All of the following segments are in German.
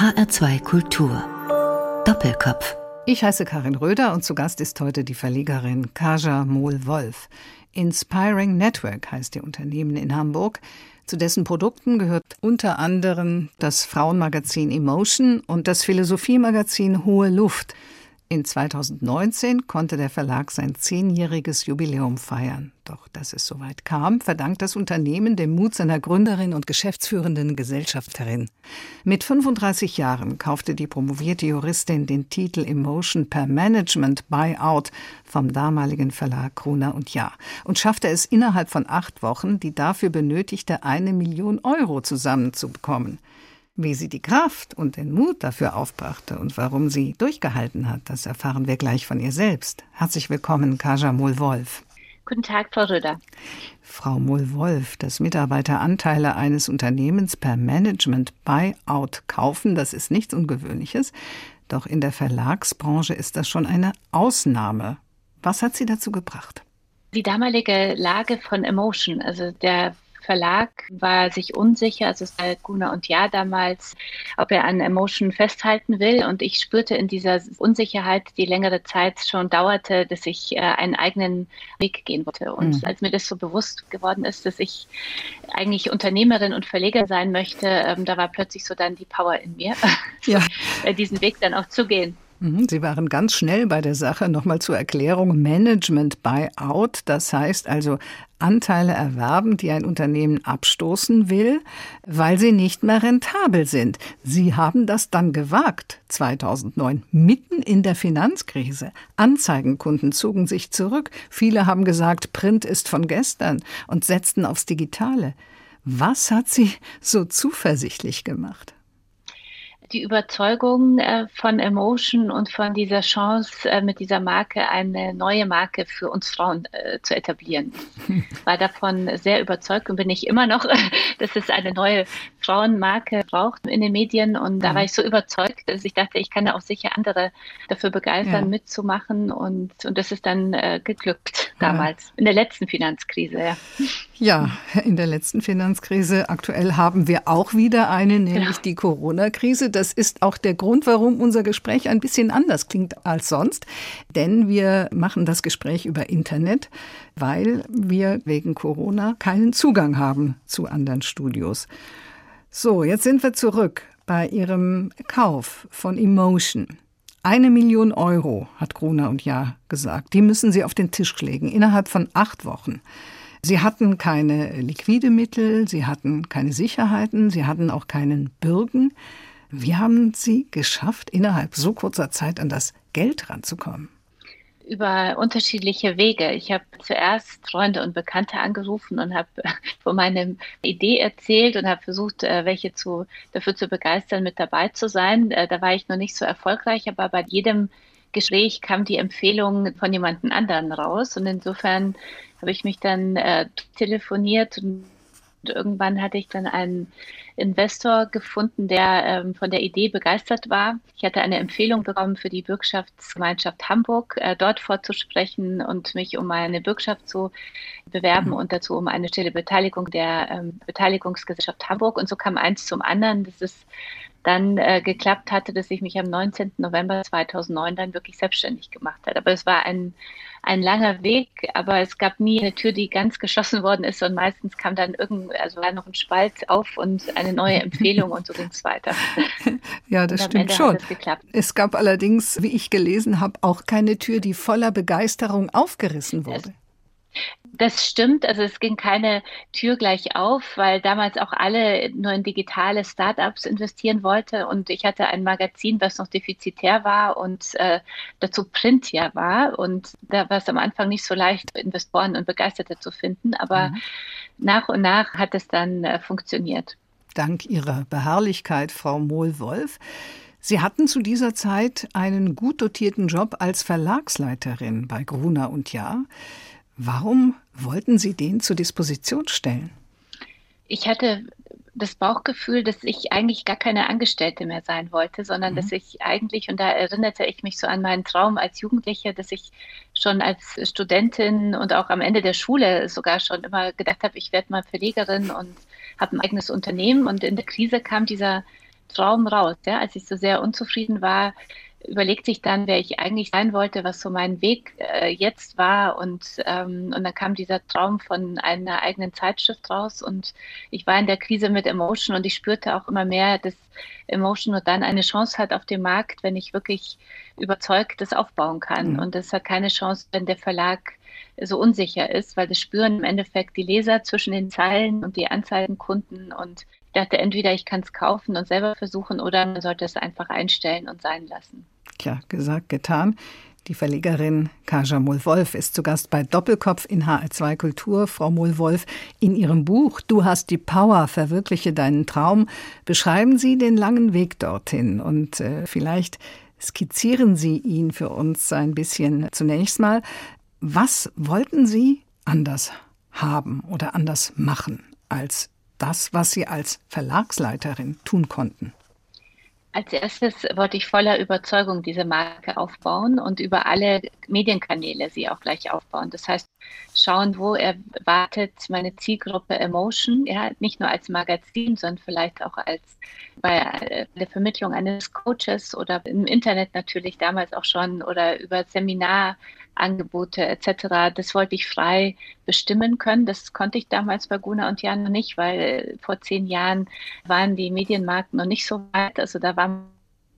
HR2 Kultur. Doppelkopf. Ich heiße Karin Röder und zu Gast ist heute die Verlegerin Kaja Mohl-Wolf. Inspiring Network heißt ihr Unternehmen in Hamburg. Zu dessen Produkten gehört unter anderem das Frauenmagazin Emotion und das Philosophiemagazin Hohe Luft. In 2019 konnte der Verlag sein zehnjähriges Jubiläum feiern. Doch dass es soweit kam, verdankt das Unternehmen dem Mut seiner Gründerin und geschäftsführenden Gesellschafterin. Mit 35 Jahren kaufte die promovierte Juristin den Titel Emotion per Management Buyout vom damaligen Verlag Gruner und Jahr und schaffte es innerhalb von acht Wochen, die dafür benötigte eine Million Euro zusammenzubekommen. Wie sie die Kraft und den Mut dafür aufbrachte und warum sie durchgehalten hat, das erfahren wir gleich von ihr selbst. Herzlich willkommen, Kaja Mohl-Wolf. Guten Tag, Frau Röder. Frau Mohl-Wolf, dass Mitarbeiter Anteile eines Unternehmens per Management Buyout kaufen, das ist nichts Ungewöhnliches. Doch in der Verlagsbranche ist das schon eine Ausnahme. Was hat Sie dazu gebracht? Die damalige Lage von Emotion, also der Verlag war sich unsicher, also es war Guna und Ja damals, ob er an Emotion festhalten will. Und ich spürte in dieser Unsicherheit, die längere Zeit schon dauerte, dass ich äh, einen eigenen Weg gehen wollte. Und mhm. als mir das so bewusst geworden ist, dass ich eigentlich Unternehmerin und Verleger sein möchte, ähm, da war plötzlich so dann die Power in mir, ja. diesen Weg dann auch zu gehen. Mhm, Sie waren ganz schnell bei der Sache. Nochmal zur Erklärung. Management Buyout, das heißt also Anteile erwerben, die ein Unternehmen abstoßen will, weil sie nicht mehr rentabel sind. Sie haben das dann gewagt, 2009, mitten in der Finanzkrise. Anzeigenkunden zogen sich zurück. Viele haben gesagt, Print ist von gestern und setzten aufs Digitale. Was hat Sie so zuversichtlich gemacht? Die Überzeugung äh, von Emotion und von dieser Chance, äh, mit dieser Marke eine neue Marke für uns Frauen äh, zu etablieren. War davon sehr überzeugt und bin ich immer noch, dass es eine neue Frauenmarke braucht in den Medien. Und da war ich so überzeugt, dass ich dachte, ich kann da auch sicher andere dafür begeistern, ja. mitzumachen. Und, und das ist dann äh, geglückt damals, ja. in der letzten Finanzkrise. Ja. ja, in der letzten Finanzkrise. Aktuell haben wir auch wieder eine, nämlich genau. die Corona-Krise. Das ist auch der Grund, warum unser Gespräch ein bisschen anders klingt als sonst. Denn wir machen das Gespräch über Internet, weil wir wegen Corona keinen Zugang haben zu anderen Studios. So, jetzt sind wir zurück bei Ihrem Kauf von Emotion. Eine Million Euro, hat Gruner und Ja gesagt. Die müssen Sie auf den Tisch legen, innerhalb von acht Wochen. Sie hatten keine liquide Mittel, Sie hatten keine Sicherheiten, Sie hatten auch keinen Bürgen. Wie haben Sie geschafft, innerhalb so kurzer Zeit an das Geld ranzukommen? Über unterschiedliche Wege. Ich habe zuerst Freunde und Bekannte angerufen und habe von meiner Idee erzählt und habe versucht, äh, welche zu, dafür zu begeistern, mit dabei zu sein. Äh, da war ich noch nicht so erfolgreich, aber bei jedem Gespräch kam die Empfehlung von jemandem anderen raus. Und insofern habe ich mich dann äh, telefoniert und und irgendwann hatte ich dann einen Investor gefunden, der ähm, von der Idee begeistert war. Ich hatte eine Empfehlung bekommen für die Bürgschaftsgemeinschaft Hamburg, äh, dort vorzusprechen und mich um eine Bürgschaft zu bewerben und dazu um eine stille Beteiligung der ähm, Beteiligungsgesellschaft Hamburg. Und so kam eins zum anderen. Das ist dann äh, geklappt hatte, dass ich mich am 19. November 2009 dann wirklich selbstständig gemacht habe. Aber es war ein, ein langer Weg, aber es gab nie eine Tür, die ganz geschlossen worden ist und meistens kam dann irgend, also war noch ein Spalt auf und eine neue Empfehlung und so ging es weiter. Ja, das stimmt schon. Es gab allerdings, wie ich gelesen habe, auch keine Tür, die voller Begeisterung aufgerissen wurde. Das stimmt, also es ging keine Tür gleich auf, weil damals auch alle nur in digitale Startups investieren wollte und ich hatte ein Magazin, was noch defizitär war und äh, dazu Print ja war und da war es am Anfang nicht so leicht, Investoren und Begeisterte zu finden, aber mhm. nach und nach hat es dann äh, funktioniert. Dank Ihrer Beharrlichkeit, Frau Mohl-Wolf. Sie hatten zu dieser Zeit einen gut dotierten Job als Verlagsleiterin bei Gruner und Jahr. Warum wollten Sie den zur Disposition stellen? Ich hatte das Bauchgefühl, dass ich eigentlich gar keine Angestellte mehr sein wollte, sondern mhm. dass ich eigentlich, und da erinnerte ich mich so an meinen Traum als Jugendliche, dass ich schon als Studentin und auch am Ende der Schule sogar schon immer gedacht habe, ich werde mal Verlegerin und habe ein eigenes Unternehmen. Und in der Krise kam dieser Traum raus. Ja? Als ich so sehr unzufrieden war, überlegt sich dann, wer ich eigentlich sein wollte, was so mein Weg äh, jetzt war. Und, ähm, und dann kam dieser Traum von einer eigenen Zeitschrift raus. Und ich war in der Krise mit Emotion und ich spürte auch immer mehr, dass Emotion nur dann eine Chance hat auf dem Markt, wenn ich wirklich überzeugt das aufbauen kann. Mhm. Und das hat keine Chance, wenn der Verlag so unsicher ist, weil das spüren im Endeffekt die Leser zwischen den Zeilen und die Anzeigenkunden. Und ich dachte, entweder ich kann es kaufen und selber versuchen oder man sollte es einfach einstellen und sein lassen. Tja, gesagt, getan. Die Verlegerin Kaja Mohl-Wolf ist zu Gast bei Doppelkopf in HR2 Kultur. Frau Mohl-Wolf, in Ihrem Buch Du hast die Power, verwirkliche deinen Traum, beschreiben Sie den langen Weg dorthin und äh, vielleicht skizzieren Sie ihn für uns ein bisschen zunächst mal. Was wollten Sie anders haben oder anders machen als das, was Sie als Verlagsleiterin tun konnten? Als erstes wollte ich voller Überzeugung diese Marke aufbauen und über alle Medienkanäle sie auch gleich aufbauen. Das heißt, schauen, wo erwartet meine Zielgruppe Emotion, ja, nicht nur als Magazin, sondern vielleicht auch als bei der Vermittlung eines Coaches oder im Internet natürlich damals auch schon oder über Seminarangebote etc. Das wollte ich frei bestimmen können. Das konnte ich damals bei Guna und Jan noch nicht, weil vor zehn Jahren waren die Medienmarken noch nicht so weit. Also da war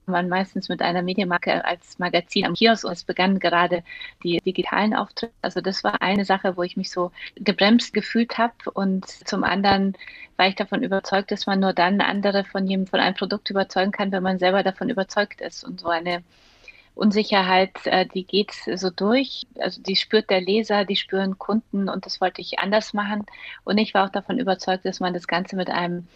man meistens mit einer Medienmarke als Magazin am Kiosk und es begannen gerade die digitalen Auftritte. Also das war eine Sache, wo ich mich so gebremst gefühlt habe und zum anderen war ich davon überzeugt, dass man nur dann andere von jedem von einem Produkt überzeugen kann, wenn man selber davon überzeugt ist und so eine Unsicherheit, äh, die geht so durch. Also die spürt der Leser, die spüren Kunden und das wollte ich anders machen. Und ich war auch davon überzeugt, dass man das Ganze mit einem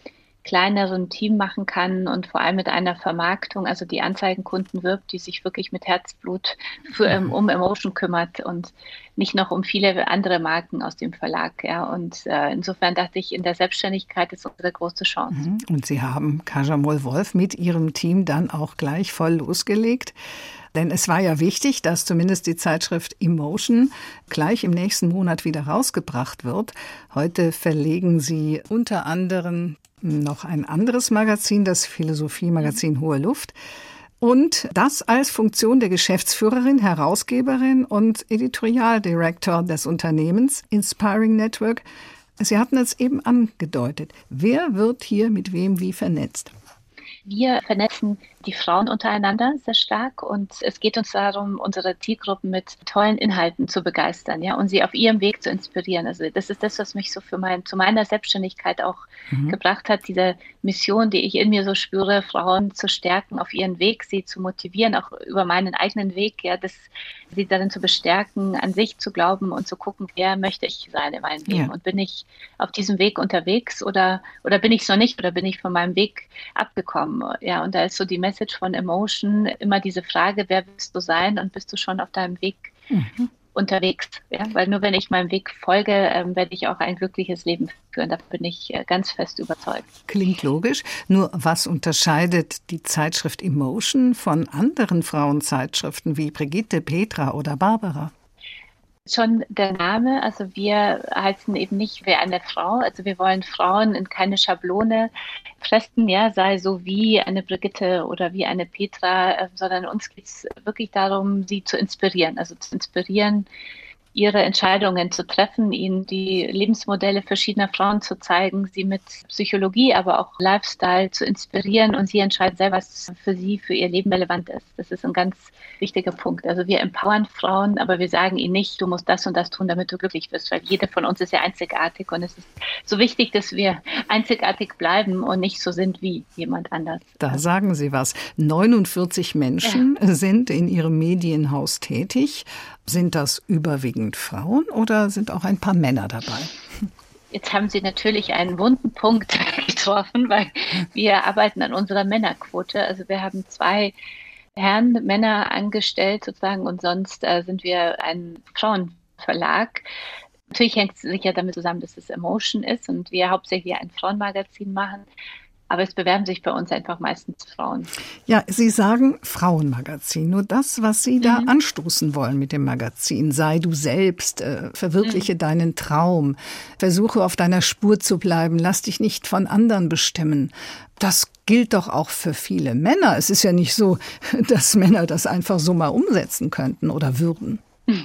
kleineren Team machen kann und vor allem mit einer Vermarktung, also die Anzeigenkunden wirbt, die sich wirklich mit Herzblut für, ähm, um Emotion kümmert und nicht noch um viele andere Marken aus dem Verlag. Ja. Und äh, insofern dachte ich, in der Selbstständigkeit ist unsere große Chance. Mhm. Und Sie haben Kajamol Wolf mit Ihrem Team dann auch gleich voll losgelegt. Denn es war ja wichtig, dass zumindest die Zeitschrift Emotion gleich im nächsten Monat wieder rausgebracht wird. Heute verlegen Sie unter anderem noch ein anderes Magazin, das Philosophie-Magazin Hohe Luft. Und das als Funktion der Geschäftsführerin, Herausgeberin und Editorialdirektor des Unternehmens Inspiring Network. Sie hatten es eben angedeutet. Wer wird hier mit wem wie vernetzt? Wir vernetzen die Frauen untereinander sehr stark und es geht uns darum, unsere Zielgruppen mit tollen Inhalten zu begeistern, ja, und sie auf ihrem Weg zu inspirieren. Also das ist das, was mich so für mein, zu meiner Selbstständigkeit auch mhm. gebracht hat, diese Mission, die ich in mir so spüre, Frauen zu stärken auf ihren Weg, sie zu motivieren, auch über meinen eigenen Weg, ja, das, sie darin zu bestärken, an sich zu glauben und zu gucken, wer möchte ich sein in meinem Leben ja. und bin ich auf diesem Weg unterwegs oder, oder bin ich es noch nicht oder bin ich von meinem Weg abgekommen, ja, und da ist so die Message von Emotion immer diese Frage, wer willst du sein und bist du schon auf deinem Weg mhm. unterwegs? Ja? Weil nur wenn ich meinem Weg folge, ähm, werde ich auch ein glückliches Leben führen. Da bin ich äh, ganz fest überzeugt. Klingt logisch. Nur was unterscheidet die Zeitschrift Emotion von anderen Frauenzeitschriften wie Brigitte, Petra oder Barbara? Schon der Name. Also wir heißen eben nicht wer eine Frau. Also wir wollen Frauen in keine Schablone pressen, ja, sei so wie eine Brigitte oder wie eine Petra, äh, sondern uns geht es wirklich darum, sie zu inspirieren. Also zu inspirieren, ihre Entscheidungen zu treffen, ihnen die Lebensmodelle verschiedener Frauen zu zeigen, sie mit Psychologie, aber auch Lifestyle zu inspirieren und sie entscheiden selber, was für sie, für ihr Leben relevant ist. Das ist ein ganz wichtiger Punkt. Also wir empowern Frauen, aber wir sagen ihnen nicht, du musst das und das tun, damit du glücklich wirst, weil jede von uns ist ja einzigartig und es ist so wichtig, dass wir einzigartig bleiben und nicht so sind wie jemand anders. Da sagen Sie was. 49 Menschen ja. sind in Ihrem Medienhaus tätig. Sind das überwiegend Frauen oder sind auch ein paar Männer dabei? Jetzt haben Sie natürlich einen wunden Punkt getroffen, weil wir arbeiten an unserer Männerquote. Also wir haben zwei Herren, Männer angestellt sozusagen und sonst äh, sind wir ein Frauenverlag. Natürlich hängt es sicher damit zusammen, dass es Emotion ist und wir hauptsächlich ein Frauenmagazin machen. Aber es bewerben sich bei uns einfach meistens Frauen. Ja, Sie sagen Frauenmagazin. Nur das, was Sie mhm. da anstoßen wollen mit dem Magazin, sei du selbst, äh, verwirkliche mhm. deinen Traum, versuche auf deiner Spur zu bleiben, lass dich nicht von anderen bestimmen. Das gilt doch auch für viele Männer. Es ist ja nicht so, dass Männer das einfach so mal umsetzen könnten oder würden.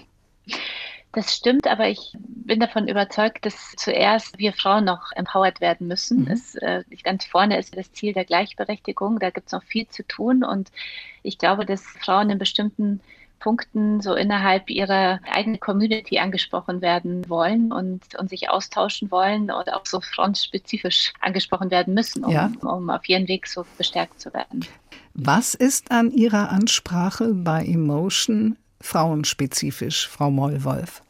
Das stimmt, aber ich bin davon überzeugt, dass zuerst wir Frauen noch empowered werden müssen. Mhm. Es, äh, ganz vorne ist das Ziel der Gleichberechtigung. Da gibt es noch viel zu tun. Und ich glaube, dass Frauen in bestimmten Punkten so innerhalb ihrer eigenen Community angesprochen werden wollen und, und sich austauschen wollen und auch so frontspezifisch angesprochen werden müssen, um, ja. um auf ihren Weg so bestärkt zu werden. Was ist an Ihrer Ansprache bei Emotion frauenspezifisch, Frau Mollwolf?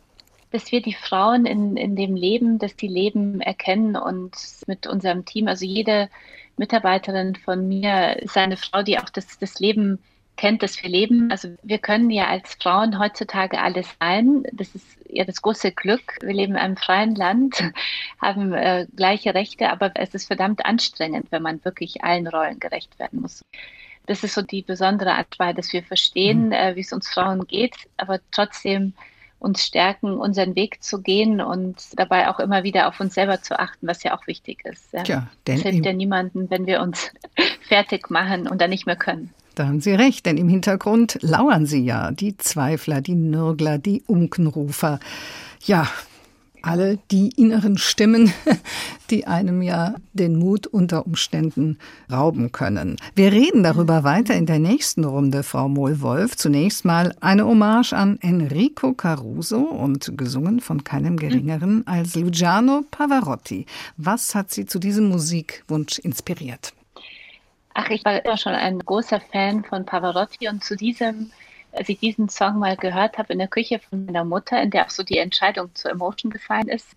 dass wir die Frauen in, in dem Leben, dass die Leben erkennen und mit unserem Team, also jede Mitarbeiterin von mir ist eine Frau, die auch das, das Leben kennt, das wir leben. Also wir können ja als Frauen heutzutage alles sein. Das ist ja das große Glück. Wir leben in einem freien Land, haben äh, gleiche Rechte, aber es ist verdammt anstrengend, wenn man wirklich allen Rollen gerecht werden muss. Das ist so die besondere Art, dass wir verstehen, mhm. äh, wie es uns Frauen geht, aber trotzdem uns stärken, unseren Weg zu gehen und dabei auch immer wieder auf uns selber zu achten, was ja auch wichtig ist. Ja. Tja, denn es hilft ja niemandem, wenn wir uns fertig machen und dann nicht mehr können. Da haben Sie recht, denn im Hintergrund lauern Sie ja, die Zweifler, die Nörgler, die Unkenrufer. Ja, alle die inneren Stimmen, die einem ja den Mut unter Umständen rauben können. Wir reden darüber weiter in der nächsten Runde, Frau Mohlwolf. Zunächst mal eine Hommage an Enrico Caruso und gesungen von keinem geringeren als Luciano Pavarotti. Was hat Sie zu diesem Musikwunsch inspiriert? Ach, ich war immer schon ein großer Fan von Pavarotti und zu diesem als ich diesen Song mal gehört habe in der Küche von meiner Mutter, in der auch so die Entscheidung zur Emotion gefallen ist,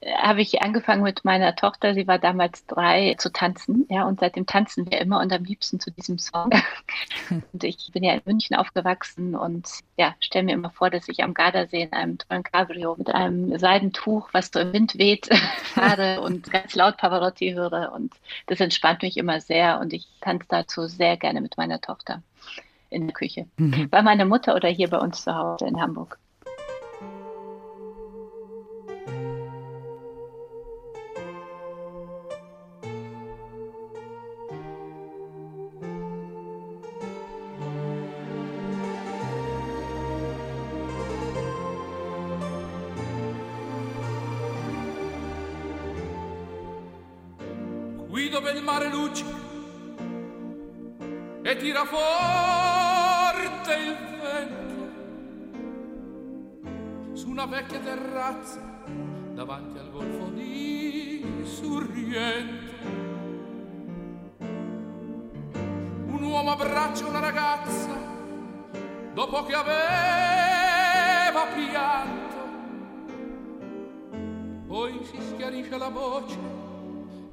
äh, habe ich angefangen mit meiner Tochter, sie war damals drei, zu tanzen. Ja, und seitdem tanzen wir immer und am liebsten zu diesem Song. und ich bin ja in München aufgewachsen und ja, stelle mir immer vor, dass ich am Gardasee in einem tollen Cabrio mit einem Seidentuch, was so im Wind weht, fahre und ganz laut Pavarotti höre. Und das entspannt mich immer sehr und ich tanze dazu sehr gerne mit meiner Tochter in der Küche. Mhm. Bei meiner Mutter oder hier bei uns zu Hause in Hamburg. Guido per il mare luce e tira fuori una vecchia terrazza davanti al golfo di Sorrento. Un uomo abbraccia una ragazza dopo che aveva pianto. Poi si schiarisce la voce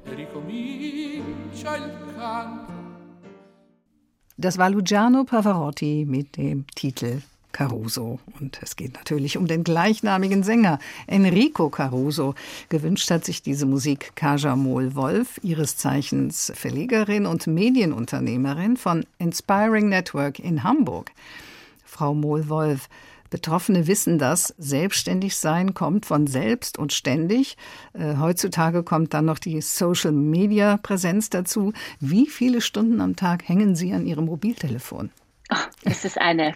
e ricomincia il canto. Das war Luciano Pavarotti mit dem Titel Caruso. Und es geht natürlich um den gleichnamigen Sänger Enrico Caruso. Gewünscht hat sich diese Musik Kaja Mohl-Wolf, ihres Zeichens Verlegerin und Medienunternehmerin von Inspiring Network in Hamburg. Frau Mohl-Wolf, Betroffene wissen das. Selbstständig sein kommt von selbst und ständig. Äh, heutzutage kommt dann noch die Social-Media-Präsenz dazu. Wie viele Stunden am Tag hängen Sie an Ihrem Mobiltelefon? Das ist eine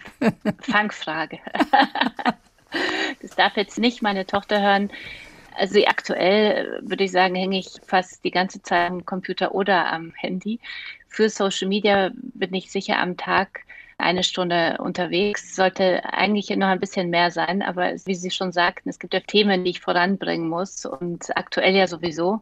Fangfrage. das darf jetzt nicht meine Tochter hören. Also aktuell würde ich sagen, hänge ich fast die ganze Zeit am Computer oder am Handy. Für Social Media bin ich sicher am Tag eine Stunde unterwegs. Sollte eigentlich noch ein bisschen mehr sein, aber wie Sie schon sagten, es gibt ja Themen, die ich voranbringen muss und aktuell ja sowieso.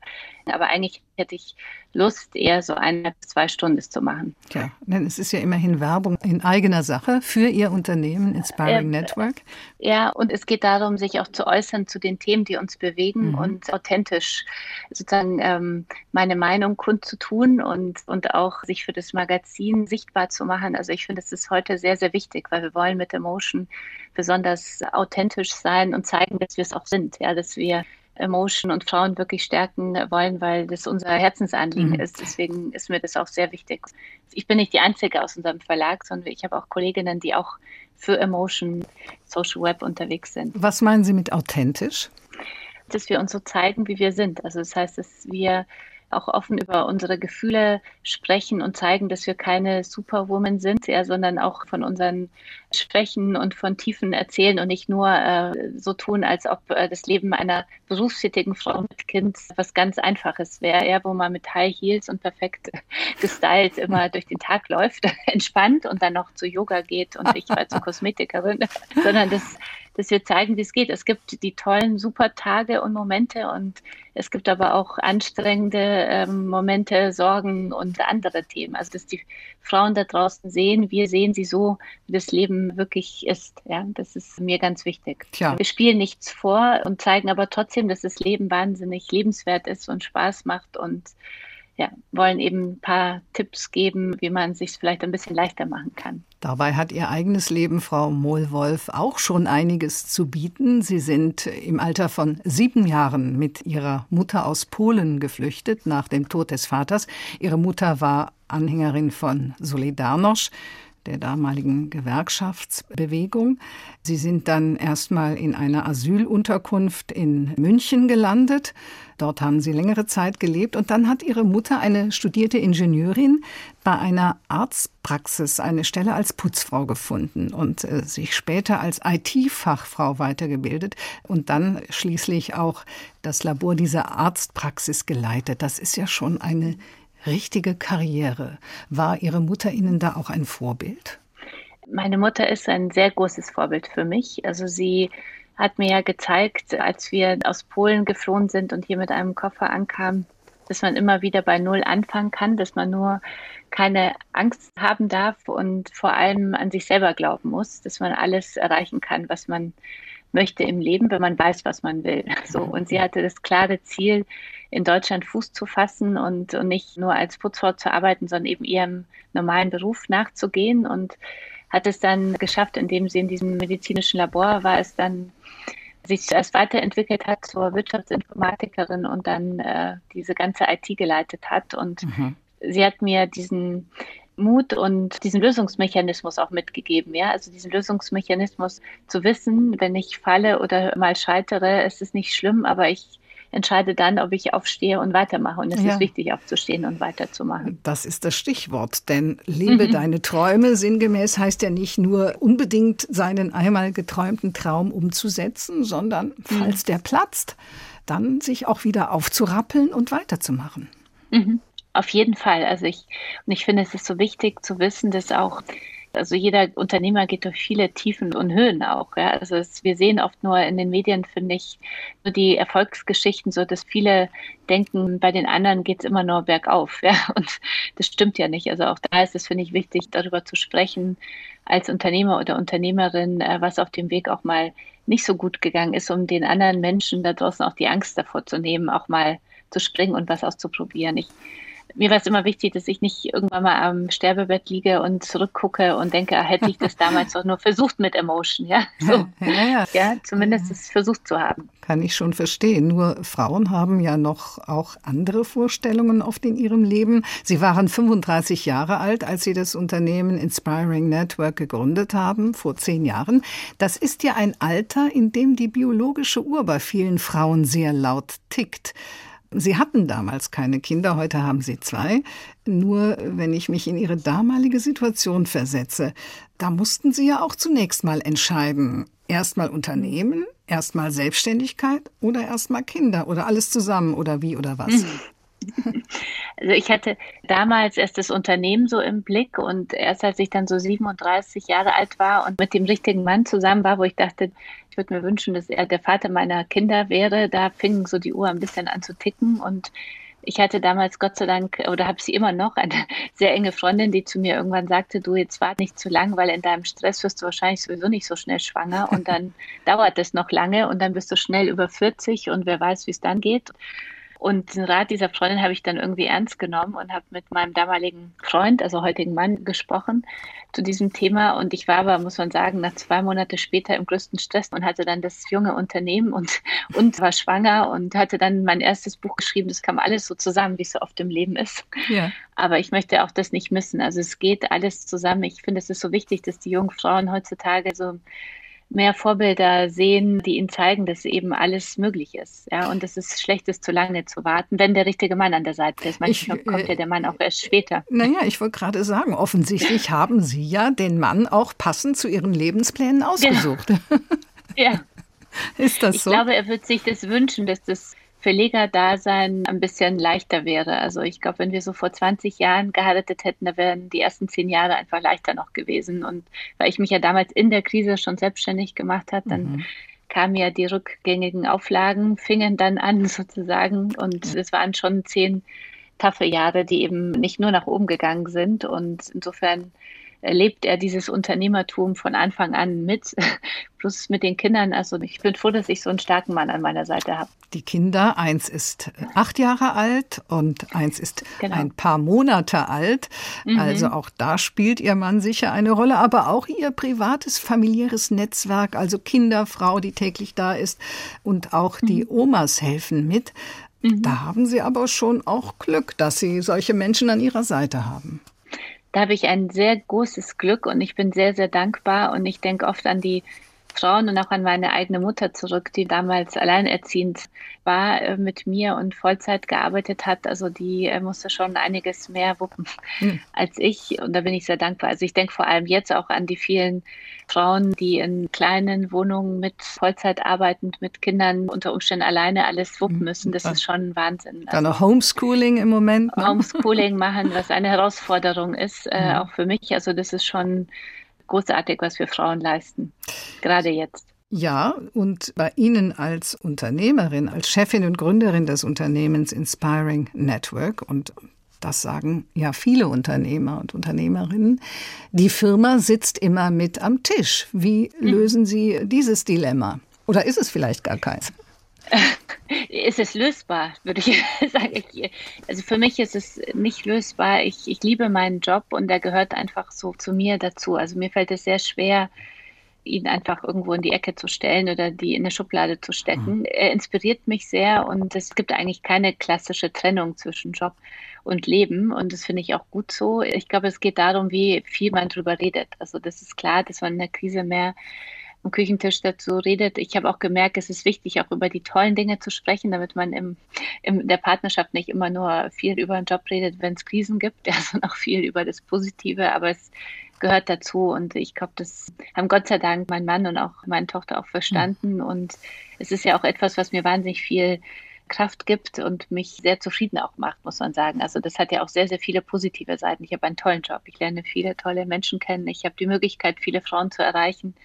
Aber eigentlich hätte ich Lust, eher so eineinhalb bis zwei Stunden zu machen. Ja, denn es ist ja immerhin Werbung in eigener Sache für Ihr Unternehmen Inspiring äh, Network. Ja, und es geht darum, sich auch zu äußern zu den Themen, die uns bewegen mhm. und authentisch sozusagen ähm, meine Meinung kundzutun und, und auch sich für das Magazin sichtbar zu machen. Also ich finde, das ist heute sehr, sehr wichtig, weil wir wollen mit Emotion besonders authentisch sein und zeigen, dass wir es auch sind, ja, dass wir Emotion und Frauen wirklich stärken wollen, weil das unser Herzensanliegen mhm. ist. Deswegen ist mir das auch sehr wichtig. Ich bin nicht die Einzige aus unserem Verlag, sondern ich habe auch Kolleginnen, die auch für Emotion Social Web unterwegs sind. Was meinen Sie mit authentisch? Dass wir uns so zeigen, wie wir sind. Also das heißt, dass wir auch offen über unsere Gefühle sprechen und zeigen, dass wir keine Superwoman sind, ja, sondern auch von unseren Schwächen und von Tiefen erzählen und nicht nur äh, so tun, als ob äh, das Leben einer berufstätigen Frau mit Kind was ganz Einfaches wäre, ja, wo man mit High Heels und perfekt gestylt immer durch den Tag läuft, entspannt und dann noch zu Yoga geht und ich war zur Kosmetikerin, sondern das dass wir zeigen, wie es geht. Es gibt die tollen, super Tage und Momente und es gibt aber auch anstrengende ähm, Momente, Sorgen und andere Themen. Also, dass die Frauen da draußen sehen, wir sehen sie so, wie das Leben wirklich ist. Ja, das ist mir ganz wichtig. Tja. Wir spielen nichts vor und zeigen aber trotzdem, dass das Leben wahnsinnig lebenswert ist und Spaß macht und ja, wollen eben ein paar Tipps geben, wie man es sich vielleicht ein bisschen leichter machen kann. Dabei hat Ihr eigenes Leben, Frau Mohlwolf, auch schon einiges zu bieten. Sie sind im Alter von sieben Jahren mit Ihrer Mutter aus Polen geflüchtet nach dem Tod des Vaters. Ihre Mutter war Anhängerin von Solidarność der damaligen Gewerkschaftsbewegung. Sie sind dann erstmal in einer Asylunterkunft in München gelandet. Dort haben sie längere Zeit gelebt und dann hat ihre Mutter, eine studierte Ingenieurin, bei einer Arztpraxis eine Stelle als Putzfrau gefunden und äh, sich später als IT-Fachfrau weitergebildet und dann schließlich auch das Labor dieser Arztpraxis geleitet. Das ist ja schon eine richtige Karriere. War Ihre Mutter Ihnen da auch ein Vorbild? Meine Mutter ist ein sehr großes Vorbild für mich. Also sie hat mir ja gezeigt, als wir aus Polen geflohen sind und hier mit einem Koffer ankamen, dass man immer wieder bei Null anfangen kann, dass man nur keine Angst haben darf und vor allem an sich selber glauben muss, dass man alles erreichen kann, was man möchte im Leben, wenn man weiß, was man will. So, und sie hatte das klare Ziel, in Deutschland Fuß zu fassen und, und nicht nur als Putzfrau zu arbeiten, sondern eben ihrem normalen Beruf nachzugehen und hat es dann geschafft, indem sie in diesem medizinischen Labor war, es dann sich zuerst weiterentwickelt hat zur Wirtschaftsinformatikerin und dann äh, diese ganze IT geleitet hat. Und mhm. sie hat mir diesen Mut und diesen Lösungsmechanismus auch mitgegeben, ja. Also diesen Lösungsmechanismus zu wissen, wenn ich falle oder mal scheitere, ist es nicht schlimm, aber ich entscheide dann, ob ich aufstehe und weitermache. Und es ja. ist wichtig, aufzustehen und weiterzumachen. Das ist das Stichwort, denn lebe mhm. deine Träume sinngemäß heißt ja nicht nur unbedingt seinen einmal geträumten Traum umzusetzen, sondern mhm. falls der platzt, dann sich auch wieder aufzurappeln und weiterzumachen. Mhm. Auf jeden Fall. Also ich, und ich finde, es ist so wichtig zu wissen, dass auch also jeder Unternehmer geht durch viele Tiefen und Höhen auch. Ja. Also es, wir sehen oft nur in den Medien, finde ich, nur die Erfolgsgeschichten, so dass viele denken, bei den anderen geht es immer nur bergauf. Ja. Und das stimmt ja nicht. Also auch da ist es, finde ich, wichtig, darüber zu sprechen als Unternehmer oder Unternehmerin, äh, was auf dem Weg auch mal nicht so gut gegangen ist, um den anderen Menschen da draußen auch die Angst davor zu nehmen, auch mal zu springen und was auszuprobieren. Ich mir war es immer wichtig, dass ich nicht irgendwann mal am Sterbebett liege und zurückgucke und denke, ah, hätte ich das damals doch nur versucht mit Emotion, ja. So. Ja, ja. ja zumindest es versucht zu haben. Kann ich schon verstehen. Nur Frauen haben ja noch auch andere Vorstellungen oft in ihrem Leben. Sie waren 35 Jahre alt, als Sie das Unternehmen Inspiring Network gegründet haben, vor zehn Jahren. Das ist ja ein Alter, in dem die biologische Uhr bei vielen Frauen sehr laut tickt. Sie hatten damals keine Kinder, heute haben Sie zwei. Nur wenn ich mich in Ihre damalige Situation versetze, da mussten Sie ja auch zunächst mal entscheiden. Erstmal Unternehmen, erstmal Selbstständigkeit oder erstmal Kinder oder alles zusammen oder wie oder was? Mhm. Also ich hatte damals erst das Unternehmen so im Blick und erst als ich dann so 37 Jahre alt war und mit dem richtigen Mann zusammen war, wo ich dachte, ich würde mir wünschen, dass er der Vater meiner Kinder wäre, da fing so die Uhr ein bisschen an zu ticken. Und ich hatte damals Gott sei Dank oder habe sie immer noch eine sehr enge Freundin, die zu mir irgendwann sagte, du jetzt wart nicht zu lang, weil in deinem Stress wirst du wahrscheinlich sowieso nicht so schnell schwanger. Und dann dauert es noch lange und dann bist du schnell über 40 und wer weiß, wie es dann geht. Und den Rat dieser Freundin habe ich dann irgendwie ernst genommen und habe mit meinem damaligen Freund, also heutigen Mann, gesprochen zu diesem Thema. Und ich war aber, muss man sagen, nach zwei Monate später im größten Stress und hatte dann das junge Unternehmen und, und war schwanger und hatte dann mein erstes Buch geschrieben. Das kam alles so zusammen, wie es so oft im Leben ist. Ja. Aber ich möchte auch das nicht missen. Also es geht alles zusammen. Ich finde, es ist so wichtig, dass die jungen Frauen heutzutage so mehr Vorbilder sehen, die ihnen zeigen, dass eben alles möglich ist. Ja, und es ist schlecht, ist zu lange zu warten, wenn der richtige Mann an der Seite ist. Manchmal ich, kommt ja der Mann auch erst später. Naja, ich wollte gerade sagen, offensichtlich haben Sie ja den Mann auch passend zu Ihren Lebensplänen ausgesucht. Ja. ja. Ist das so? Ich glaube, er wird sich das wünschen, dass das Verlegerdasein ein bisschen leichter wäre. Also ich glaube, wenn wir so vor 20 Jahren geheiratet hätten, da wären die ersten zehn Jahre einfach leichter noch gewesen. Und weil ich mich ja damals in der Krise schon selbstständig gemacht habe, dann mhm. kamen ja die rückgängigen Auflagen, fingen dann an sozusagen. Und es waren schon zehn taffe Jahre, die eben nicht nur nach oben gegangen sind. Und insofern erlebt er dieses Unternehmertum von Anfang an mit, plus mit den Kindern. Also ich bin froh, dass ich so einen starken Mann an meiner Seite habe. Die Kinder, eins ist acht Jahre alt und eins ist genau. ein paar Monate alt. Mhm. Also auch da spielt ihr Mann sicher eine Rolle, aber auch ihr privates, familiäres Netzwerk, also Kinderfrau, die täglich da ist und auch mhm. die Omas helfen mit. Mhm. Da haben Sie aber schon auch Glück, dass Sie solche Menschen an Ihrer Seite haben da habe ich ein sehr großes Glück und ich bin sehr, sehr dankbar. Und ich denke oft an die Frauen und auch an meine eigene Mutter zurück, die damals alleinerziehend war äh, mit mir und Vollzeit gearbeitet hat. Also die äh, musste schon einiges mehr wuppen mhm. als ich. Und da bin ich sehr dankbar. Also ich denke vor allem jetzt auch an die vielen Frauen, die in kleinen Wohnungen mit Vollzeit arbeitend, mit Kindern unter Umständen alleine alles wuppen hm. müssen. Das ist schon ein Wahnsinn. Dann noch Homeschooling im Moment. Ne? Homeschooling machen, was eine Herausforderung ist, äh, mhm. auch für mich. Also das ist schon großartig, was wir Frauen leisten, gerade jetzt. Ja, und bei Ihnen als Unternehmerin, als Chefin und Gründerin des Unternehmens Inspiring Network und das sagen ja viele Unternehmer und Unternehmerinnen. Die Firma sitzt immer mit am Tisch. Wie hm. lösen Sie dieses Dilemma? Oder ist es vielleicht gar keins? Ist es lösbar, würde ich sagen. Also für mich ist es nicht lösbar. Ich, ich liebe meinen Job und der gehört einfach so zu mir dazu. Also mir fällt es sehr schwer, ihn einfach irgendwo in die Ecke zu stellen oder die in eine Schublade zu stecken. Mhm. Er inspiriert mich sehr und es gibt eigentlich keine klassische Trennung zwischen Job und Leben und das finde ich auch gut so. Ich glaube, es geht darum, wie viel man darüber redet. Also das ist klar, dass man in der Krise mehr am Küchentisch dazu redet. Ich habe auch gemerkt, es ist wichtig, auch über die tollen Dinge zu sprechen, damit man im, in der Partnerschaft nicht immer nur viel über den Job redet, wenn es Krisen gibt, ja, sondern auch viel über das Positive. Aber es gehört dazu und ich glaube, das haben Gott sei Dank mein Mann und auch meine Tochter auch verstanden. Und es ist ja auch etwas, was mir wahnsinnig viel Kraft gibt und mich sehr zufrieden auch macht, muss man sagen. Also das hat ja auch sehr, sehr viele positive Seiten. Ich habe einen tollen Job. Ich lerne viele tolle Menschen kennen. Ich habe die Möglichkeit, viele Frauen zu erreichen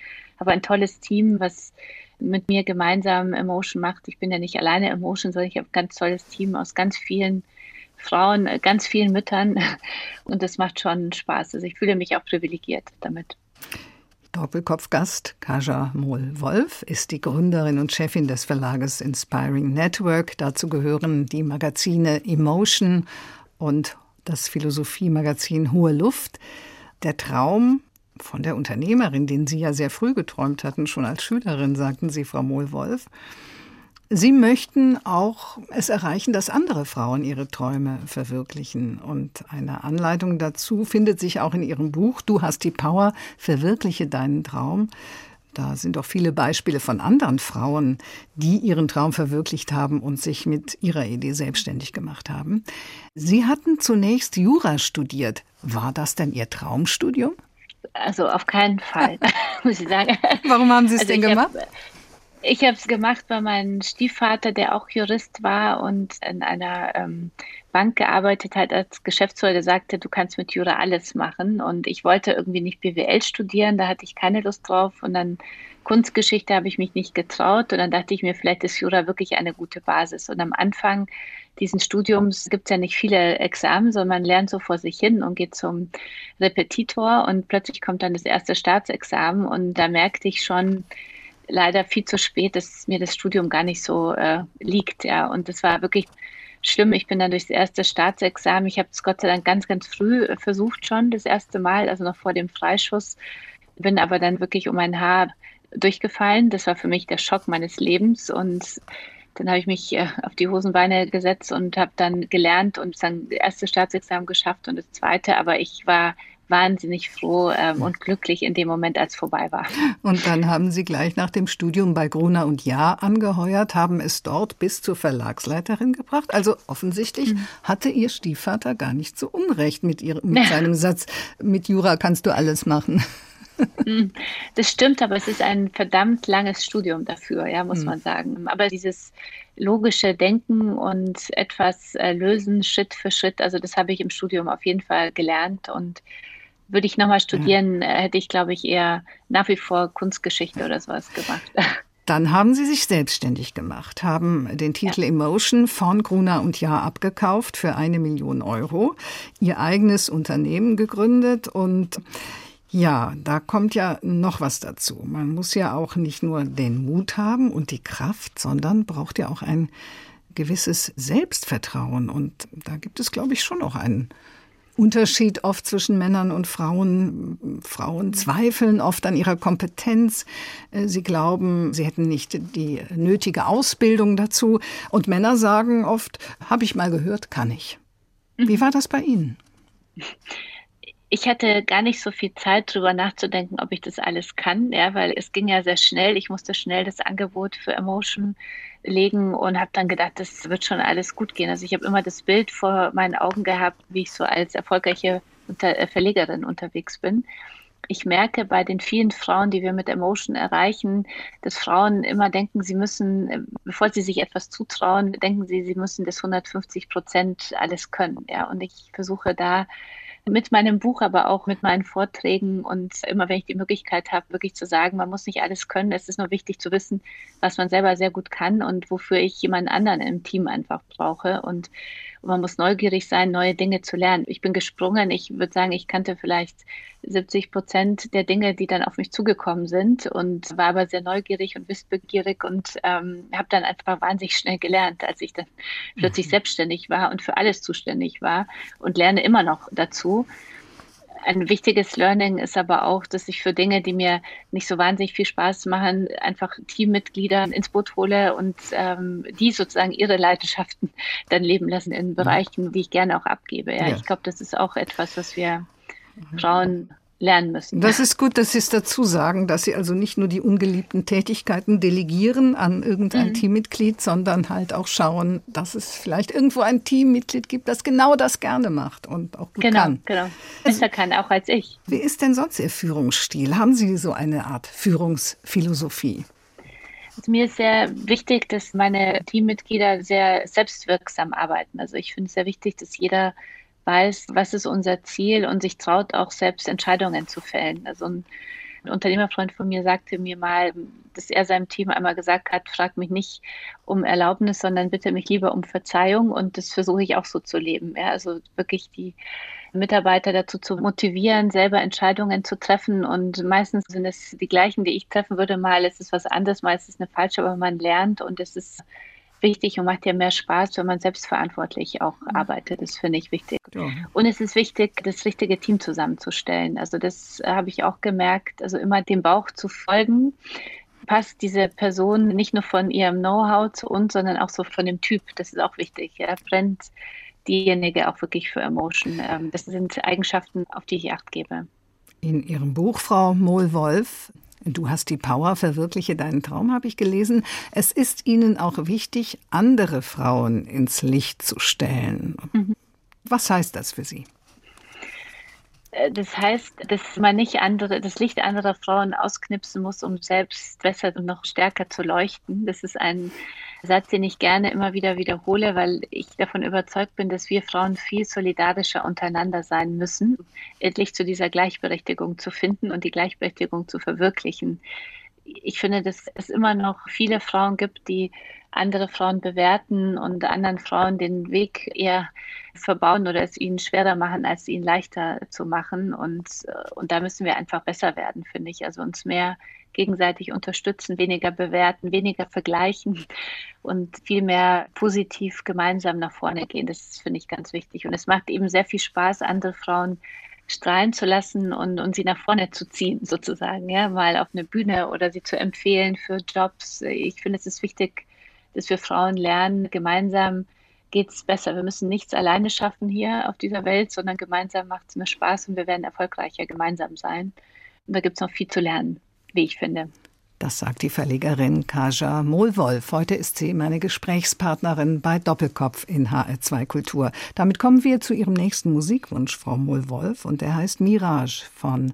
habe ein tolles Team, was mit mir gemeinsam Emotion macht. Ich bin ja nicht alleine Emotion, sondern ich habe ein ganz tolles Team aus ganz vielen Frauen, ganz vielen Müttern und das macht schon Spaß. Also ich fühle mich auch privilegiert damit. Doppelkopfgast Kaja Mohl-Wolf ist die Gründerin und Chefin des Verlages Inspiring Network. Dazu gehören die Magazine Emotion und das Philosophiemagazin Hohe Luft. Der Traum von der Unternehmerin, den Sie ja sehr früh geträumt hatten, schon als Schülerin, sagten Sie, Frau Mohlwolf. Sie möchten auch es erreichen, dass andere Frauen ihre Träume verwirklichen. Und eine Anleitung dazu findet sich auch in Ihrem Buch Du hast die Power, verwirkliche deinen Traum. Da sind auch viele Beispiele von anderen Frauen, die ihren Traum verwirklicht haben und sich mit ihrer Idee selbstständig gemacht haben. Sie hatten zunächst Jura studiert. War das denn Ihr Traumstudium? Also auf keinen Fall, muss ich sagen. Warum haben Sie es also denn gemacht? Hab, ich habe es gemacht, weil mein Stiefvater, der auch Jurist war und in einer ähm, Bank gearbeitet hat als Geschäftsführer, sagte, du kannst mit Jura alles machen. Und ich wollte irgendwie nicht BWL studieren, da hatte ich keine Lust drauf. Und dann Kunstgeschichte habe ich mich nicht getraut. Und dann dachte ich mir, vielleicht ist Jura wirklich eine gute Basis. Und am Anfang diesen Studiums gibt es ja nicht viele Examen, sondern man lernt so vor sich hin und geht zum Repetitor. Und plötzlich kommt dann das erste Staatsexamen. Und da merkte ich schon, leider viel zu spät, dass mir das Studium gar nicht so äh, liegt. Ja. Und das war wirklich schlimm. Ich bin dann durchs erste Staatsexamen. Ich habe es Gott sei Dank ganz, ganz früh versucht schon, das erste Mal, also noch vor dem Freischuss. Bin aber dann wirklich um ein Haar durchgefallen. Das war für mich der Schock meines Lebens und dann habe ich mich äh, auf die Hosenbeine gesetzt und habe dann gelernt und dann das erste Staatsexamen geschafft und das zweite. Aber ich war wahnsinnig froh ähm, und glücklich in dem Moment, als vorbei war. Und dann haben Sie gleich nach dem Studium bei Gruner und Jahr angeheuert, haben es dort bis zur Verlagsleiterin gebracht. Also offensichtlich mhm. hatte Ihr Stiefvater gar nicht so Unrecht mit, ihrem, mit seinem Satz, mit Jura kannst du alles machen. Mhm. Das stimmt, aber es ist ein verdammt langes Studium dafür, ja, muss mhm. man sagen. Aber dieses logische Denken und etwas äh, lösen, Schritt für Schritt, also das habe ich im Studium auf jeden Fall gelernt und würde ich nochmal studieren, ja. Äh, hätte ich, glaube ich, eher nach wie vor Kunstgeschichte oder sowas gemacht. Dann haben Sie sich selbstständig gemacht, haben den Titel ja. Emotion von Gruner und Jahr abgekauft für eine Million Euro, Ihr eigenes Unternehmen gegründet und ja, da kommt ja noch was dazu. Man muss ja auch nicht nur den Mut haben und die Kraft, sondern braucht ja auch ein gewisses Selbstvertrauen. Und da gibt es, glaube ich, schon noch einen Unterschied oft zwischen Männern und Frauen. Frauen zweifeln oft an ihrer Kompetenz. Äh, sie glauben, sie hätten nicht die nötige Ausbildung dazu. Und Männer sagen oft, habe ich mal gehört, kann ich. Wie war das bei Ihnen? ich hatte gar nicht so viel Zeit, darüber nachzudenken, ob ich das alles kann, ja, weil es ging ja sehr schnell. Ich musste schnell das Angebot für Emotion legen und habe dann gedacht, das wird schon alles gut gehen. Also ich habe immer das Bild vor meinen Augen gehabt, wie ich so als erfolgreiche äh, Verlegerin unterwegs bin. Ich merke bei den vielen Frauen, die wir mit Emotion erreichen, dass Frauen immer denken, sie müssen, äh, bevor sie sich etwas zutrauen, denken sie, sie müssen das 150 Prozent alles können. Ja, und ich versuche da mit meinem Buch, aber auch mit meinen Vorträgen und immer, wenn ich die Möglichkeit habe, wirklich zu sagen, man muss nicht alles können. Es ist nur wichtig zu wissen, was man selber sehr gut kann und wofür ich jemanden anderen im Team einfach brauche. Und man muss neugierig sein, neue Dinge zu lernen. Ich bin gesprungen. Ich würde sagen, ich kannte vielleicht 70 Prozent der Dinge, die dann auf mich zugekommen sind und war aber sehr neugierig und wissbegierig und ähm, habe dann einfach wahnsinnig schnell gelernt, als ich dann plötzlich mhm. selbstständig war und für alles zuständig war und lerne immer noch dazu. Ein wichtiges Learning ist aber auch, dass ich für Dinge, die mir nicht so wahnsinnig viel Spaß machen, einfach Teammitglieder ins Boot hole und ähm, die sozusagen ihre Leidenschaften dann leben lassen in mhm. Bereichen, die ich gerne auch abgebe. Ja, ja. Ich glaube, das ist auch etwas, was wir Frauen lernen müssen. Das ist gut, dass Sie es dazu sagen, dass Sie also nicht nur die ungeliebten Tätigkeiten delegieren an irgendein mhm. Teammitglied, sondern halt auch schauen, dass es vielleicht irgendwo ein Teammitglied gibt, das genau das gerne macht und auch gut genau, kann. Genau, besser kann auch als ich. Wie ist denn sonst Ihr Führungsstil? Haben Sie so eine Art Führungsphilosophie? Also mir ist sehr wichtig, dass meine Teammitglieder sehr selbstwirksam arbeiten. Also ich finde es sehr wichtig, dass jeder weiß, was ist unser Ziel und sich traut auch selbst Entscheidungen zu fällen. Also ein Unternehmerfreund von mir sagte mir mal, dass er seinem Team einmal gesagt hat, frag mich nicht um Erlaubnis, sondern bitte mich lieber um Verzeihung und das versuche ich auch so zu leben. Ja, also wirklich die Mitarbeiter dazu zu motivieren, selber Entscheidungen zu treffen und meistens sind es die gleichen, die ich treffen würde. Mal ist es was anderes, mal ist es eine falsche, aber man lernt und es ist wichtig und macht ja mehr Spaß, wenn man selbstverantwortlich auch mhm. arbeitet. Das finde ich wichtig. Ja. Und es ist wichtig, das richtige Team zusammenzustellen. Also das habe ich auch gemerkt, also immer dem Bauch zu folgen. Passt diese Person nicht nur von ihrem Know-how zu uns, sondern auch so von dem Typ. Das ist auch wichtig. Ja. Brennt diejenige auch wirklich für Emotion. Ähm, das sind Eigenschaften, auf die ich Acht gebe. In Ihrem Buch, Frau Mohl-Wolf, Du hast die Power, verwirkliche deinen Traum, habe ich gelesen. Es ist ihnen auch wichtig, andere Frauen ins Licht zu stellen. Mhm. Was heißt das für Sie? Äh, das heißt, dass man nicht andere, das Licht anderer Frauen ausknipsen muss, um selbst besser und noch stärker zu leuchten. Das ist ein Satz, den ich gerne immer wieder wiederhole, weil ich davon überzeugt bin, dass wir Frauen viel solidarischer untereinander sein müssen, endlich zu dieser Gleichberechtigung zu finden und die Gleichberechtigung zu verwirklichen. Ich finde, dass es immer noch viele Frauen gibt, die andere Frauen bewerten und anderen Frauen den Weg eher verbauen oder es ihnen schwerer machen, als ihnen leichter zu machen. Und, äh, und da müssen wir einfach besser werden, finde ich. Also uns mehr gegenseitig unterstützen, weniger bewerten, weniger vergleichen und viel mehr positiv gemeinsam nach vorne gehen. Das finde ich ganz wichtig. Und es macht eben sehr viel Spaß, andere Frauen strahlen zu lassen und, und sie nach vorne zu ziehen, sozusagen, ja, mal auf eine Bühne oder sie zu empfehlen für Jobs. Ich finde, es ist wichtig, dass wir Frauen lernen, gemeinsam geht es besser. Wir müssen nichts alleine schaffen hier auf dieser Welt, sondern gemeinsam macht es mir Spaß und wir werden erfolgreicher gemeinsam sein. Und da gibt es noch viel zu lernen, wie ich finde. Das sagt die Verlegerin Kaja Mohlwolf. Heute ist sie meine Gesprächspartnerin bei Doppelkopf in HR2 Kultur. Damit kommen wir zu Ihrem nächsten Musikwunsch, Frau Mohlwolf, und der heißt Mirage von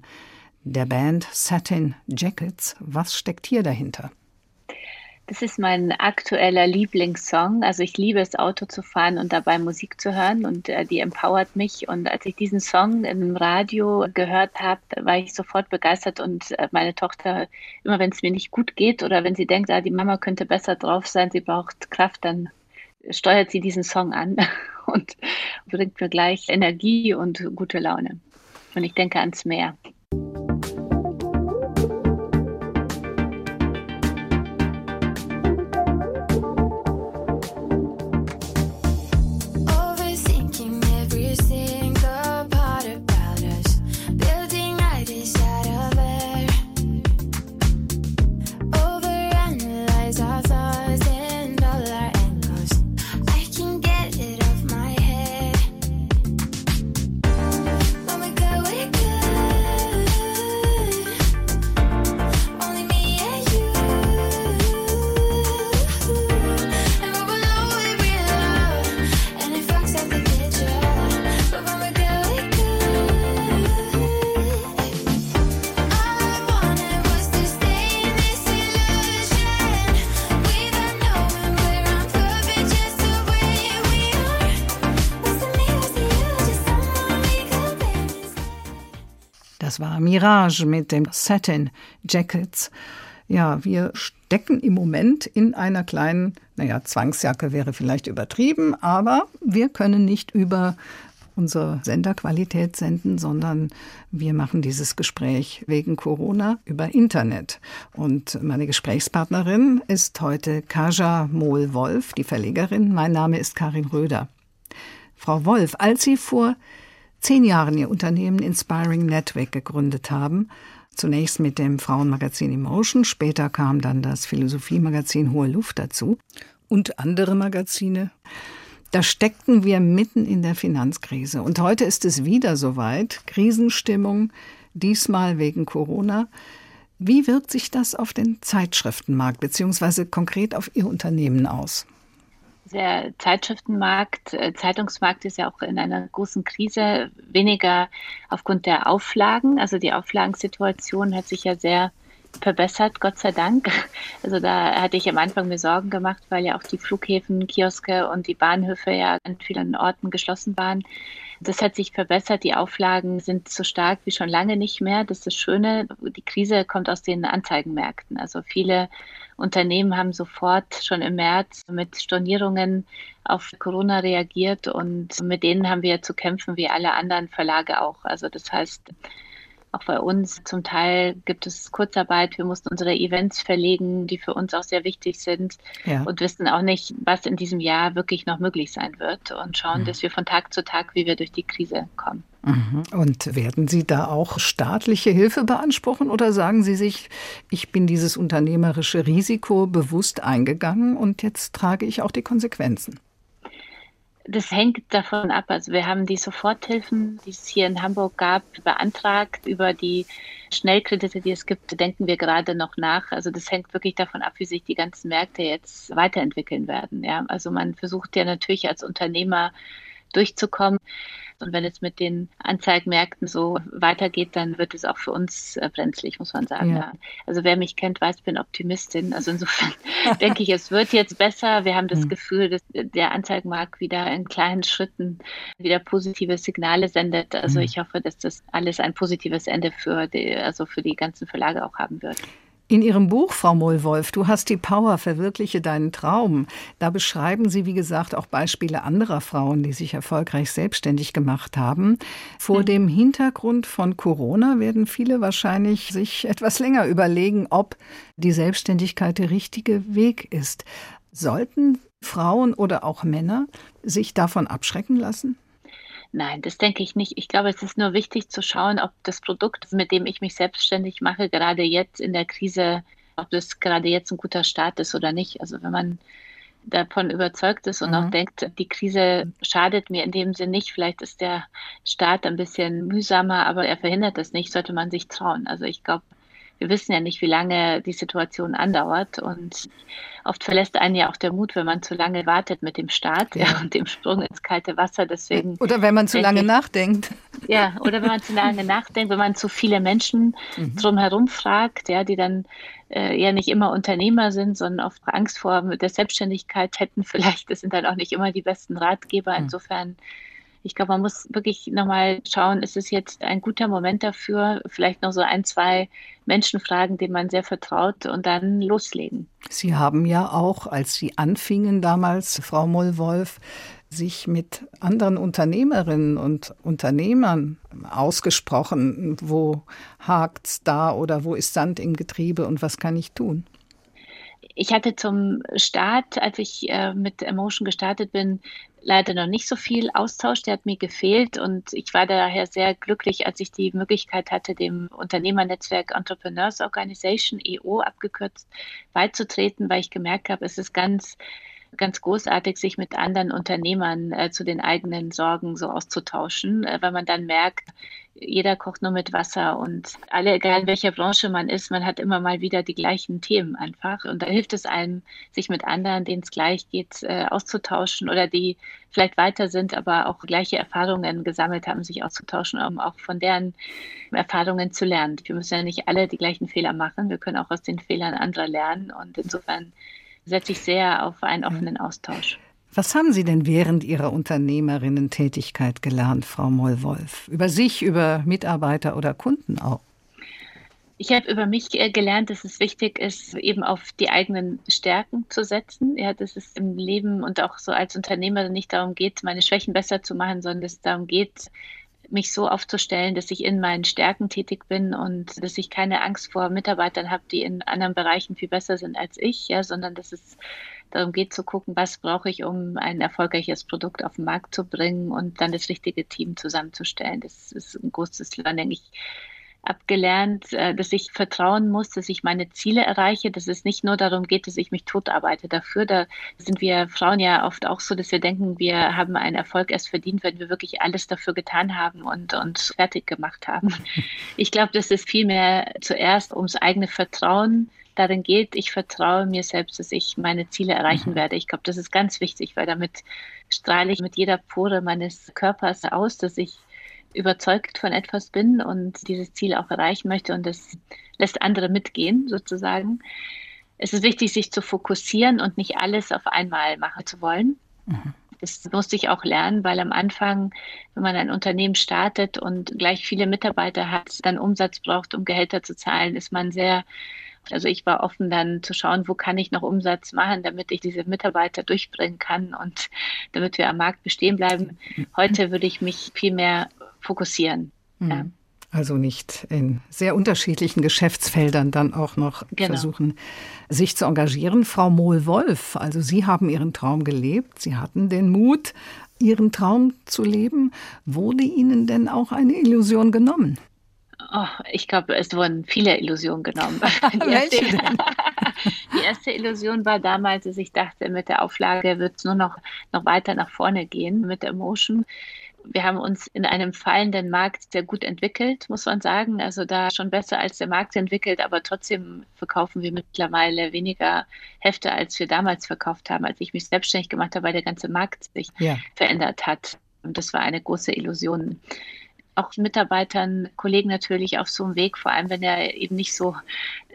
der Band Satin Jackets. Was steckt hier dahinter? Das ist mein aktueller Lieblingssong. Also ich liebe es, Auto zu fahren und dabei Musik zu hören und äh, die empowert mich. Und als ich diesen Song im Radio gehört habe, war ich sofort begeistert und äh, meine Tochter, immer wenn es mir nicht gut geht oder wenn sie denkt, ah, die Mama könnte besser drauf sein, sie braucht Kraft, dann steuert sie diesen Song an und bringt mir gleich Energie und gute Laune. Und ich denke ans Meer. Mirage mit dem Satin Jackets. Ja, wir stecken im Moment in einer kleinen, naja, Zwangsjacke wäre vielleicht übertrieben, aber wir können nicht über unsere Senderqualität senden, sondern wir machen dieses Gespräch wegen Corona über Internet. Und meine Gesprächspartnerin ist heute Kaja Mohl-Wolf, die Verlegerin. Mein Name ist Karin Röder. Frau Wolf, als Sie vor zehn Jahren ihr Unternehmen Inspiring Network gegründet haben. Zunächst mit dem Frauenmagazin Emotion, später kam dann das Philosophiemagazin Hohe Luft dazu und andere Magazine. Da steckten wir mitten in der Finanzkrise. Und heute ist es wieder soweit. Krisenstimmung, diesmal wegen Corona. Wie wirkt sich das auf den Zeitschriftenmarkt bzw. konkret auf Ihr Unternehmen aus? Der Zeitschriftenmarkt, äh, Zeitungsmarkt ist ja auch in einer großen Krise, weniger aufgrund der Auflagen. Also die Auflagensituation hat sich ja sehr verbessert, Gott sei Dank. Also da hatte ich am Anfang mir Sorgen gemacht, weil ja auch die Flughäfen, Kioske und die Bahnhöfe ja an vielen Orten geschlossen waren. Das hat sich verbessert. Die Auflagen sind so stark wie schon lange nicht mehr. Das ist das Schöne. Die Krise kommt aus den Anzeigenmärkten. Also viele Unternehmen haben sofort schon im März mit Stornierungen auf Corona reagiert und mit denen haben wir zu kämpfen wie alle anderen Verlage auch. Also das heißt, auch bei uns zum Teil gibt es Kurzarbeit. Wir mussten unsere Events verlegen, die für uns auch sehr wichtig sind ja. und wissen auch nicht, was in diesem Jahr wirklich noch möglich sein wird und schauen, mhm. dass wir von Tag zu Tag, wie wir durch die Krise kommen. Mhm. Und werden Sie da auch staatliche Hilfe beanspruchen oder sagen Sie sich, ich bin dieses unternehmerische Risiko bewusst eingegangen und jetzt trage ich auch die Konsequenzen? Das hängt davon ab. Also wir haben die Soforthilfen, die es hier in Hamburg gab, beantragt. Über die Schnellkredite, die es gibt, denken wir gerade noch nach. Also das hängt wirklich davon ab, wie sich die ganzen Märkte jetzt weiterentwickeln werden. Ja, also man versucht ja natürlich als Unternehmer durchzukommen. Und wenn es mit den Anzeigenmärkten so weitergeht, dann wird es auch für uns äh, brenzlig, muss man sagen. Ja. Also wer mich kennt, weiß, ich bin Optimistin. Also insofern denke ich, es wird jetzt besser. Wir haben das mhm. Gefühl, dass der Anzeigenmarkt wieder in kleinen Schritten wieder positive Signale sendet. Also mhm. ich hoffe, dass das alles ein positives Ende für die, also für die ganzen Verlage auch haben wird. In Ihrem Buch, Frau Mohlwolf, Du hast die Power, verwirkliche deinen Traum. Da beschreiben Sie, wie gesagt, auch Beispiele anderer Frauen, die sich erfolgreich selbstständig gemacht haben. Vor dem Hintergrund von Corona werden viele wahrscheinlich sich etwas länger überlegen, ob die Selbstständigkeit der richtige Weg ist. Sollten Frauen oder auch Männer sich davon abschrecken lassen? Nein, das denke ich nicht. Ich glaube, es ist nur wichtig zu schauen, ob das Produkt, mit dem ich mich selbstständig mache, gerade jetzt in der Krise, ob das gerade jetzt ein guter Start ist oder nicht. Also wenn man davon überzeugt ist und mhm. auch denkt, die Krise schadet mir in dem Sinn nicht. Vielleicht ist der Start ein bisschen mühsamer, aber er verhindert das nicht, sollte man sich trauen. Also ich glaube, wir wissen ja nicht, wie lange die Situation andauert. Und oft verlässt einen ja auch der Mut, wenn man zu lange wartet mit dem Start ja. Ja, und dem Sprung ins kalte Wasser. Deswegen oder wenn man zu lange ich, nachdenkt. Ja, oder wenn man zu lange nachdenkt, wenn man zu viele Menschen mhm. drumherum fragt, ja, die dann äh, ja nicht immer Unternehmer sind, sondern oft Angst vor der Selbstständigkeit hätten vielleicht. Das sind dann auch nicht immer die besten Ratgeber. Mhm. Insofern ich glaube, man muss wirklich nochmal schauen, ist es jetzt ein guter Moment dafür, vielleicht noch so ein, zwei Menschen fragen, denen man sehr vertraut und dann loslegen. Sie haben ja auch, als Sie anfingen damals, Frau Mollwolf, sich mit anderen Unternehmerinnen und Unternehmern ausgesprochen, wo hakt's da oder wo ist Sand im Getriebe und was kann ich tun? Ich hatte zum Start, als ich äh, mit Emotion gestartet bin, leider noch nicht so viel Austausch, der hat mir gefehlt und ich war daher sehr glücklich, als ich die Möglichkeit hatte, dem Unternehmernetzwerk Entrepreneurs Organization, EO abgekürzt, beizutreten, weil ich gemerkt habe, es ist ganz ganz großartig, sich mit anderen Unternehmern äh, zu den eigenen Sorgen so auszutauschen, äh, weil man dann merkt, jeder kocht nur mit Wasser und alle, egal in welcher Branche man ist, man hat immer mal wieder die gleichen Themen einfach. Und da hilft es einem, sich mit anderen, denen es gleich geht, äh, auszutauschen oder die vielleicht weiter sind, aber auch gleiche Erfahrungen gesammelt haben, sich auszutauschen, um auch von deren Erfahrungen zu lernen. Wir müssen ja nicht alle die gleichen Fehler machen. Wir können auch aus den Fehlern anderer lernen. Und insofern setze ich sehr auf einen offenen Austausch. Was haben Sie denn während Ihrer Unternehmerinnen-Tätigkeit gelernt, Frau Mollwolf? Über sich, über Mitarbeiter oder Kunden auch? Ich habe über mich äh, gelernt, dass es wichtig ist, eben auf die eigenen Stärken zu setzen. Ja, dass es im Leben und auch so als Unternehmerin nicht darum geht, meine Schwächen besser zu machen, sondern dass es darum geht, mich so aufzustellen, dass ich in meinen Stärken tätig bin und dass ich keine Angst vor Mitarbeitern habe, die in anderen Bereichen viel besser sind als ich, ja, sondern dass es darum geht zu gucken, was brauche ich, um ein erfolgreiches Produkt auf den Markt zu bringen und dann das richtige Team zusammenzustellen. Das ist ein großes Learning. Ich abgelernt, äh, dass ich vertrauen muss, dass ich meine Ziele erreiche, dass es nicht nur darum geht, dass ich mich totarbeite dafür. Da sind wir Frauen ja oft auch so, dass wir denken, wir haben einen Erfolg erst verdient, wenn wir wirklich alles dafür getan haben und uns fertig gemacht haben. Ich glaube, dass es vielmehr zuerst ums eigene Vertrauen darin geht, ich vertraue mir selbst, dass ich meine Ziele erreichen mhm. werde. Ich glaube, das ist ganz wichtig, weil damit strahle ich mit jeder Pore meines Körpers aus, dass ich überzeugt von etwas bin und dieses Ziel auch erreichen möchte und das lässt andere mitgehen sozusagen. Es ist wichtig, sich zu fokussieren und nicht alles auf einmal machen zu wollen. Mhm. Das musste ich auch lernen, weil am Anfang, wenn man ein Unternehmen startet und gleich viele Mitarbeiter hat, dann Umsatz braucht, um Gehälter zu zahlen, ist man sehr also ich war offen dann zu schauen, wo kann ich noch Umsatz machen, damit ich diese Mitarbeiter durchbringen kann und damit wir am Markt bestehen bleiben. Heute würde ich mich viel mehr fokussieren. Mhm. Ja. Also nicht in sehr unterschiedlichen Geschäftsfeldern dann auch noch genau. versuchen, sich zu engagieren. Frau Mohl-Wolf, also Sie haben Ihren Traum gelebt. Sie hatten den Mut, Ihren Traum zu leben. Wurde Ihnen denn auch eine Illusion genommen? Oh, ich glaube, es wurden viele Illusionen genommen. Die erste, die erste Illusion war damals, dass ich dachte, mit der Auflage wird es nur noch, noch weiter nach vorne gehen mit der Emotion. Wir haben uns in einem fallenden Markt sehr gut entwickelt, muss man sagen. Also da schon besser als der Markt entwickelt, aber trotzdem verkaufen wir mittlerweile weniger Hefte, als wir damals verkauft haben, als ich mich selbstständig gemacht habe, weil der ganze Markt sich ja. verändert hat. Und das war eine große Illusion auch Mitarbeitern, Kollegen natürlich auf so einem Weg, vor allem wenn er eben nicht so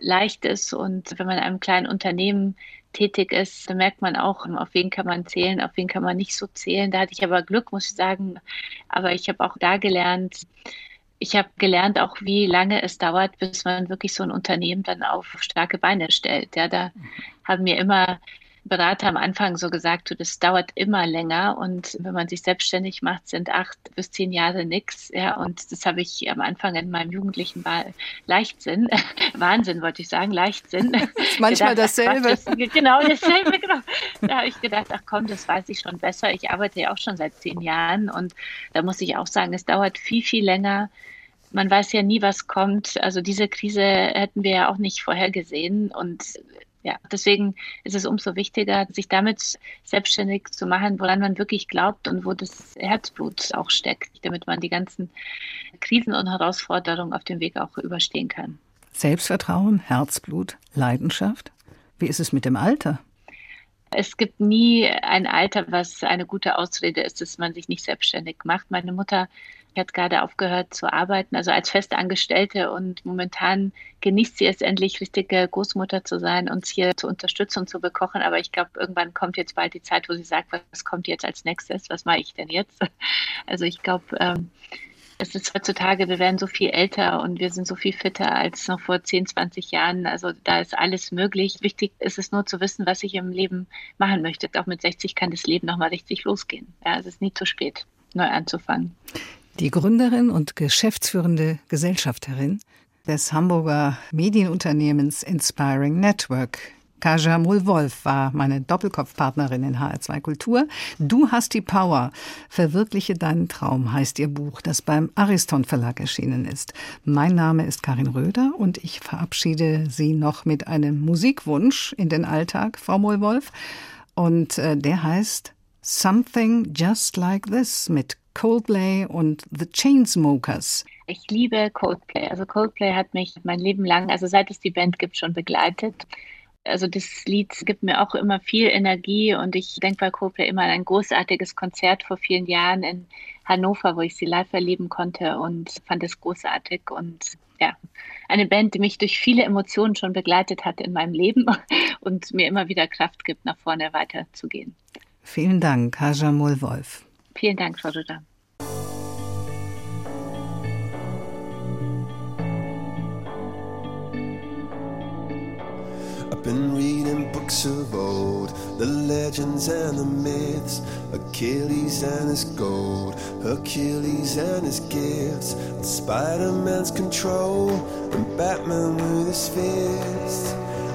leicht ist und wenn man in einem kleinen Unternehmen tätig ist, dann merkt man auch, auf wen kann man zählen, auf wen kann man nicht so zählen. Da hatte ich aber Glück, muss ich sagen. Aber ich habe auch da gelernt, ich habe gelernt auch, wie lange es dauert, bis man wirklich so ein Unternehmen dann auf starke Beine stellt. Ja, da haben mir immer Berater am Anfang so gesagt, du, das dauert immer länger und wenn man sich selbstständig macht, sind acht bis zehn Jahre nichts. Ja, und das habe ich am Anfang in meinem jugendlichen Leichtsinn, Wahnsinn wollte ich sagen, Leichtsinn. Manchmal gedacht, dasselbe. Ach, das, genau, dasselbe, genau. Da habe ich gedacht, ach komm, das weiß ich schon besser. Ich arbeite ja auch schon seit zehn Jahren und da muss ich auch sagen, es dauert viel, viel länger man weiß ja nie, was kommt. Also diese Krise hätten wir ja auch nicht vorhergesehen. Und ja, deswegen ist es umso wichtiger, sich damit selbstständig zu machen, woran man wirklich glaubt und wo das Herzblut auch steckt, damit man die ganzen Krisen und Herausforderungen auf dem Weg auch überstehen kann. Selbstvertrauen, Herzblut, Leidenschaft. Wie ist es mit dem Alter? Es gibt nie ein Alter, was eine gute Ausrede ist, dass man sich nicht selbstständig macht. Meine Mutter hat gerade aufgehört zu arbeiten, also als Festangestellte und momentan genießt sie es endlich, richtige Großmutter zu sein, uns hier zu unterstützen und zu bekochen. Aber ich glaube, irgendwann kommt jetzt bald die Zeit, wo sie sagt, was kommt jetzt als nächstes? Was mache ich denn jetzt? Also ich glaube, ähm, es ist heutzutage, wir werden so viel älter und wir sind so viel fitter als noch vor 10, 20 Jahren. Also da ist alles möglich. Wichtig ist es nur zu wissen, was ich im Leben machen möchte. Auch mit 60 kann das Leben nochmal richtig losgehen. Ja, es ist nie zu spät, neu anzufangen. Die Gründerin und geschäftsführende Gesellschafterin des Hamburger Medienunternehmens Inspiring Network. Kaja Mull-Wolf war meine Doppelkopfpartnerin in HR2 Kultur. Du hast die Power. Verwirkliche deinen Traum heißt ihr Buch, das beim Ariston Verlag erschienen ist. Mein Name ist Karin Röder und ich verabschiede Sie noch mit einem Musikwunsch in den Alltag, Frau Mull-Wolf. Und äh, der heißt Something Just Like This mit Coldplay und The Chainsmokers. Ich liebe Coldplay. Also Coldplay hat mich mein Leben lang, also seit es die Band gibt, schon begleitet. Also das Lied gibt mir auch immer viel Energie und ich denke bei Coldplay immer an ein großartiges Konzert vor vielen Jahren in Hannover, wo ich sie live erleben konnte und fand es großartig und ja, eine Band, die mich durch viele Emotionen schon begleitet hat in meinem Leben und mir immer wieder Kraft gibt, nach vorne weiterzugehen. Vielen Dank, Haja Wolf. Vielen Dank, Frau Rüder. I've been reading books of old, the legends and the myths, Achilles and his gold, Hercules and his gifts, Spider Man's control, and Batman with his fists.